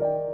you